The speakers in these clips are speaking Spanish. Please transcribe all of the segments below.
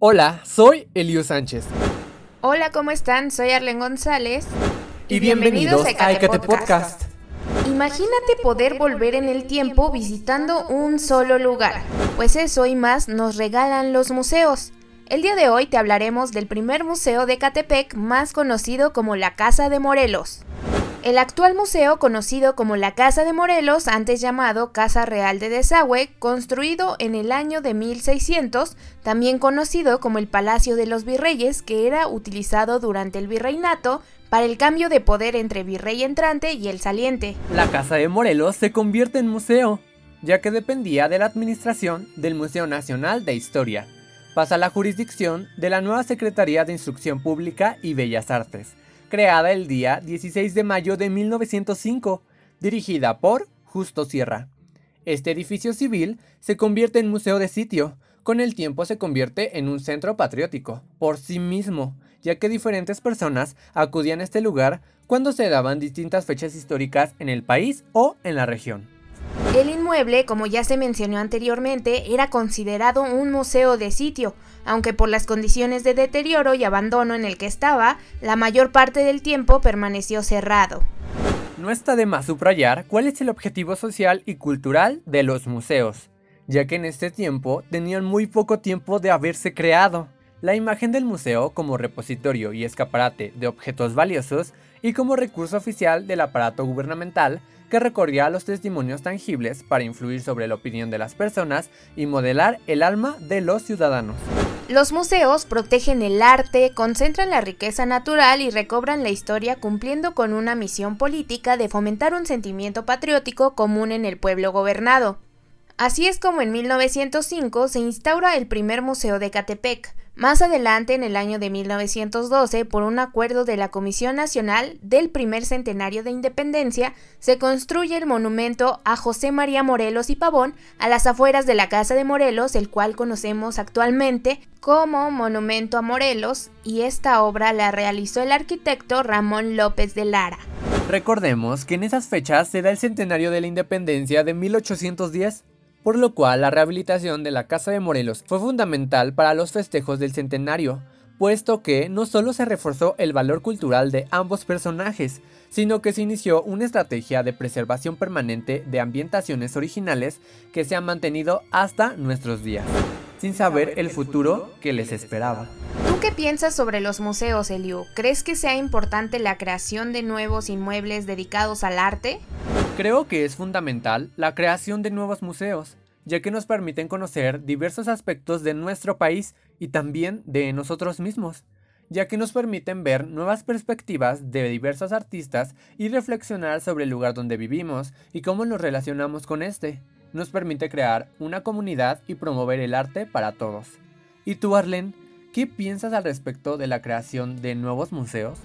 Hola, soy Elio Sánchez. Hola, ¿cómo están? Soy Arlen González. Y, bienvenidos, a Ecate Podcast. Imagínate poder volver en el tiempo visitando un solo lugar. Pues eso y más nos regalan los museos. El día de hoy te hablaremos del primer museo de Catepec más conocido como la Casa de Morelos. El actual museo, conocido como la Casa de Morelos, antes llamado Casa Real de Desagüe, construido en el año de 1600, también conocido como el Palacio de los Virreyes, que era utilizado durante el virreinato para el cambio de poder entre virrey entrante y el saliente. La Casa de Morelos se convierte en museo, ya que dependía de la administración del Museo Nacional de Historia. Pasa a la jurisdicción de la nueva Secretaría de Instrucción Pública y Bellas Artes creada el día 16 de mayo de 1905, dirigida por Justo Sierra. Este edificio civil se convierte en museo de sitio, con el tiempo se convierte en un centro patriótico, por sí mismo, ya que diferentes personas acudían a este lugar cuando se daban distintas fechas históricas en el país o en la región. El inmueble, como ya se mencionó anteriormente, era considerado un museo de sitio, aunque por las condiciones de deterioro y abandono en el que estaba, la mayor parte del tiempo permaneció cerrado. No está de más subrayar cuál es el objetivo social y cultural de los museos, ya que en este tiempo tenían muy poco tiempo de haberse creado. La imagen del museo como repositorio y escaparate de objetos valiosos y como recurso oficial del aparato gubernamental que recorría los testimonios tangibles para influir sobre la opinión de las personas y modelar el alma de los ciudadanos. Los museos protegen el arte, concentran la riqueza natural y recobran la historia cumpliendo con una misión política de fomentar un sentimiento patriótico común en el pueblo gobernado. Así es como en 1905 se instaura el primer museo de Catepec, más adelante, en el año de 1912, por un acuerdo de la Comisión Nacional del primer centenario de independencia, se construye el monumento a José María Morelos y Pavón a las afueras de la Casa de Morelos, el cual conocemos actualmente como Monumento a Morelos, y esta obra la realizó el arquitecto Ramón López de Lara. Recordemos que en esas fechas se da el centenario de la independencia de 1810 por lo cual la rehabilitación de la Casa de Morelos fue fundamental para los festejos del centenario, puesto que no solo se reforzó el valor cultural de ambos personajes, sino que se inició una estrategia de preservación permanente de ambientaciones originales que se han mantenido hasta nuestros días, sin saber el futuro que les esperaba. ¿Tú qué piensas sobre los museos, Eliu? ¿Crees que sea importante la creación de nuevos inmuebles dedicados al arte? Creo que es fundamental la creación de nuevos museos, ya que nos permiten conocer diversos aspectos de nuestro país y también de nosotros mismos, ya que nos permiten ver nuevas perspectivas de diversos artistas y reflexionar sobre el lugar donde vivimos y cómo nos relacionamos con este. Nos permite crear una comunidad y promover el arte para todos. ¿Y tú, Arlen, qué piensas al respecto de la creación de nuevos museos?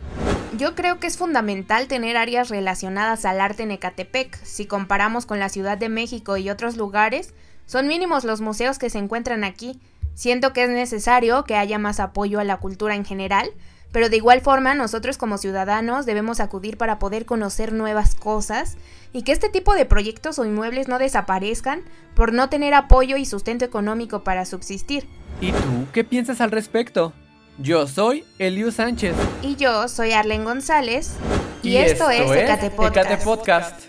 Yo creo que es fundamental tener áreas relacionadas al arte en Ecatepec. Si comparamos con la Ciudad de México y otros lugares, son mínimos los museos que se encuentran aquí. Siento que es necesario que haya más apoyo a la cultura en general, pero de igual forma nosotros como ciudadanos debemos acudir para poder conocer nuevas cosas y que este tipo de proyectos o inmuebles no desaparezcan por no tener apoyo y sustento económico para subsistir. ¿Y tú qué piensas al respecto? Yo soy Eliu Sánchez. Y yo soy Arlen González. Y, esto, es Ecate Podcast.